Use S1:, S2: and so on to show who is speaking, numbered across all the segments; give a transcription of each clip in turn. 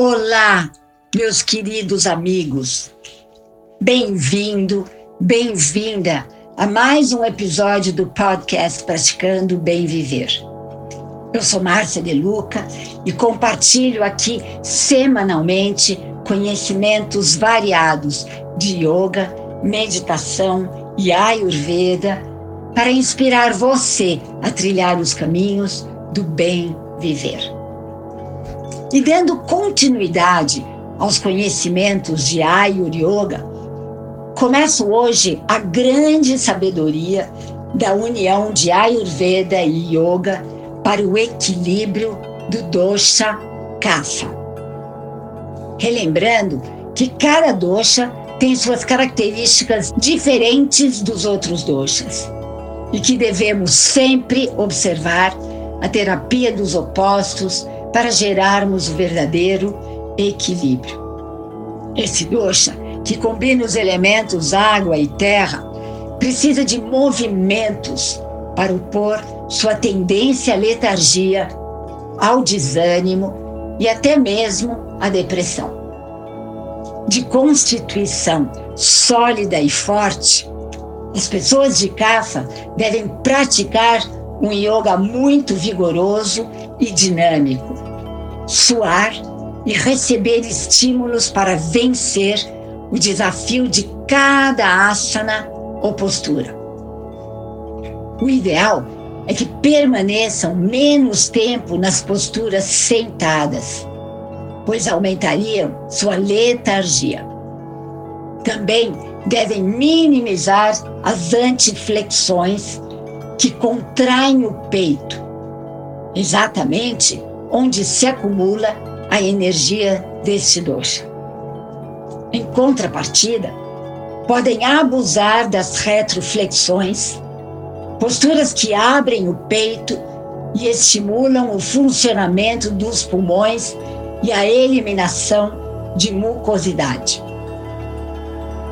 S1: Olá, meus queridos amigos. Bem-vindo, bem-vinda a mais um episódio do podcast Praticando o Bem Viver. Eu sou Márcia De Luca e compartilho aqui semanalmente conhecimentos variados de yoga, meditação e ayurveda para inspirar você a trilhar os caminhos do bem viver. E dando continuidade aos conhecimentos de Ayur Yoga, começo hoje a grande sabedoria da união de Ayurveda e Yoga para o equilíbrio do dosha Kapha. Relembrando que cada dosha tem suas características diferentes dos outros doshas e que devemos sempre observar a terapia dos opostos para gerarmos o verdadeiro equilíbrio. Esse dosha, que combina os elementos água e terra, precisa de movimentos para opor sua tendência à letargia, ao desânimo e até mesmo à depressão. De constituição sólida e forte, as pessoas de Kapha devem praticar um yoga muito vigoroso e dinâmico, suar e receber estímulos para vencer o desafio de cada asana ou postura. O ideal é que permaneçam menos tempo nas posturas sentadas, pois aumentariam sua letargia. Também devem minimizar as antiflexões que contraem o peito, exatamente onde se acumula a energia desse dosha. Em contrapartida, podem abusar das retroflexões, posturas que abrem o peito e estimulam o funcionamento dos pulmões e a eliminação de mucosidade.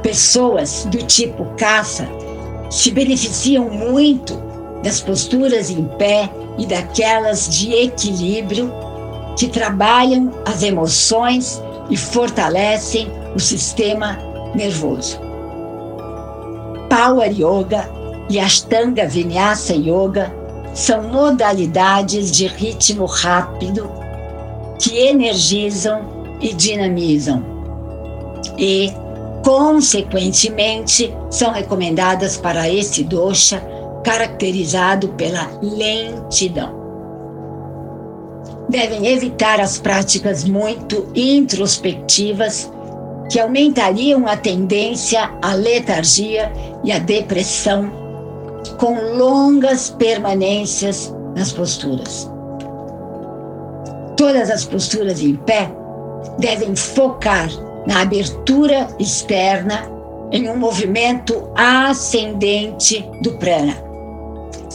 S1: Pessoas do tipo caça se beneficiam muito das posturas em pé e daquelas de equilíbrio que trabalham as emoções e fortalecem o sistema nervoso. Power Yoga e Ashtanga Vinyasa Yoga são modalidades de ritmo rápido que energizam e dinamizam e, consequentemente, são recomendadas para esse dosha caracterizado pela lentidão. Devem evitar as práticas muito introspectivas que aumentariam a tendência à letargia e à depressão, com longas permanências nas posturas. Todas as posturas em pé devem focar na abertura externa em um movimento ascendente do prana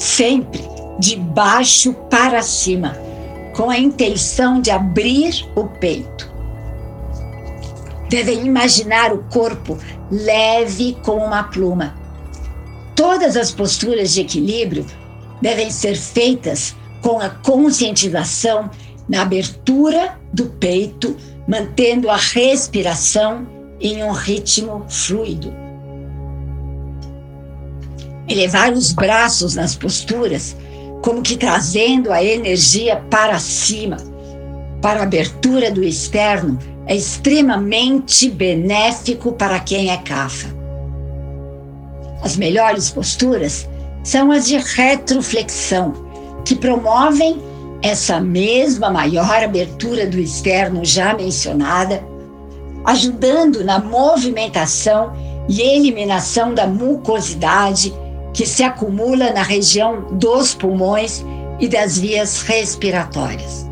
S1: sempre de baixo para cima, com a intenção de abrir o peito. Devem imaginar o corpo leve como uma pluma. Todas as posturas de equilíbrio devem ser feitas com a conscientização na abertura do peito, mantendo a respiração em um ritmo fluido elevar os braços nas posturas, como que trazendo a energia para cima, para a abertura do externo, é extremamente benéfico para quem é cafa. As melhores posturas são as de retroflexão, que promovem essa mesma maior abertura do externo já mencionada, ajudando na movimentação e eliminação da mucosidade que se acumula na região dos pulmões e das vias respiratórias.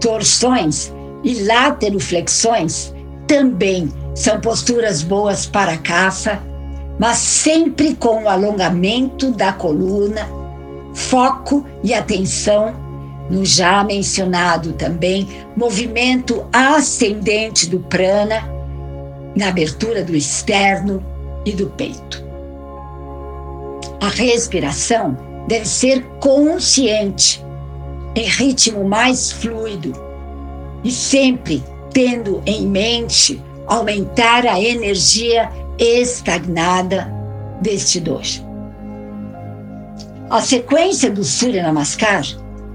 S1: Torções e lateroflexões também são posturas boas para a cafa, mas sempre com o alongamento da coluna, foco e atenção no já mencionado também movimento ascendente do prana, na abertura do externo e do peito. A respiração deve ser consciente, em ritmo mais fluido, e sempre tendo em mente aumentar a energia estagnada deste dojo. A sequência do Surya Namaskar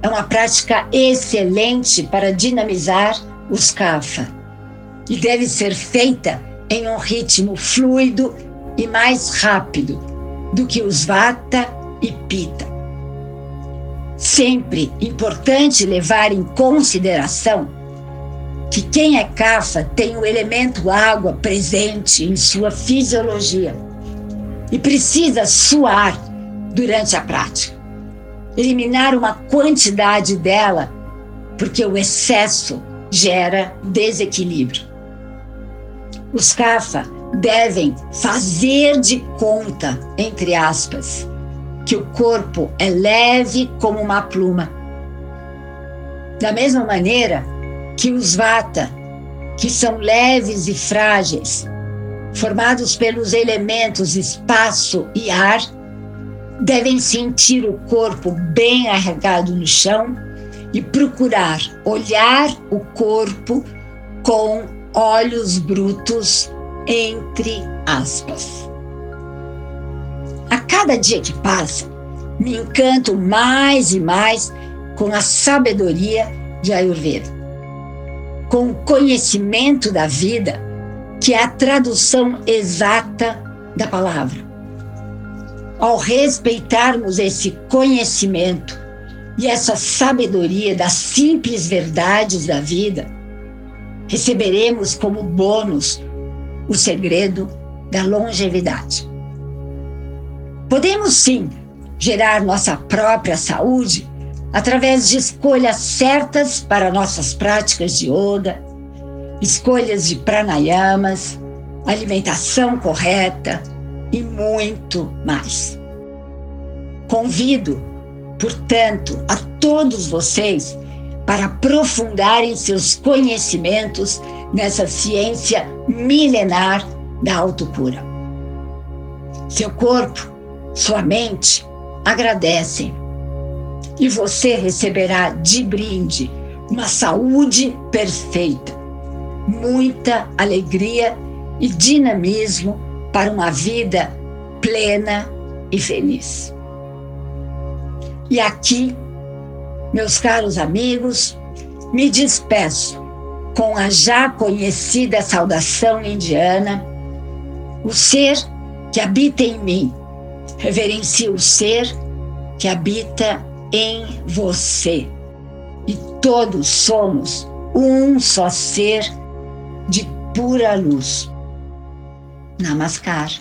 S1: é uma prática excelente para dinamizar os kapha e deve ser feita em um ritmo fluido e mais rápido do que os Vata e Pitta. Sempre importante levar em consideração que quem é Kapha tem o elemento água presente em sua fisiologia e precisa suar durante a prática. Eliminar uma quantidade dela, porque o excesso gera desequilíbrio. Os Kapha devem fazer de conta, entre aspas, que o corpo é leve como uma pluma. Da mesma maneira que os Vata, que são leves e frágeis, formados pelos elementos espaço e ar, devem sentir o corpo bem arregado no chão e procurar olhar o corpo com olhos brutos, entre aspas. A cada dia que passa, me encanto mais e mais com a sabedoria de Ayurveda, com o conhecimento da vida, que é a tradução exata da palavra. Ao respeitarmos esse conhecimento e essa sabedoria das simples verdades da vida, receberemos como bônus o segredo da longevidade. Podemos sim gerar nossa própria saúde através de escolhas certas para nossas práticas de yoga, escolhas de pranayamas, alimentação correta e muito mais. Convido, portanto, a todos vocês para aprofundarem seus conhecimentos nessa ciência milenar da autocura. Seu corpo, sua mente agradecem e você receberá de brinde uma saúde perfeita, muita alegria e dinamismo para uma vida plena e feliz. E aqui meus caros amigos, me despeço com a já conhecida saudação indiana: o ser que habita em mim. Reverencie o ser que habita em você. E todos somos um só ser de pura luz. Namaskar.